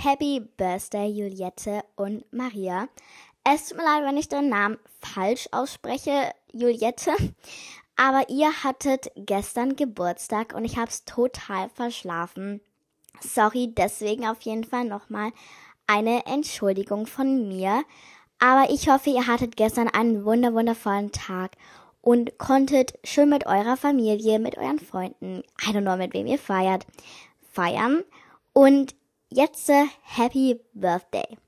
Happy Birthday, Juliette und Maria. Es tut mir leid, wenn ich den Namen falsch ausspreche, Juliette. Aber ihr hattet gestern Geburtstag und ich hab's total verschlafen. Sorry, deswegen auf jeden Fall nochmal eine Entschuldigung von mir. Aber ich hoffe, ihr hattet gestern einen wunder wundervollen Tag und konntet schön mit eurer Familie, mit euren Freunden, I don't know, mit wem ihr feiert, feiern. Und jetzt Happy Birthday.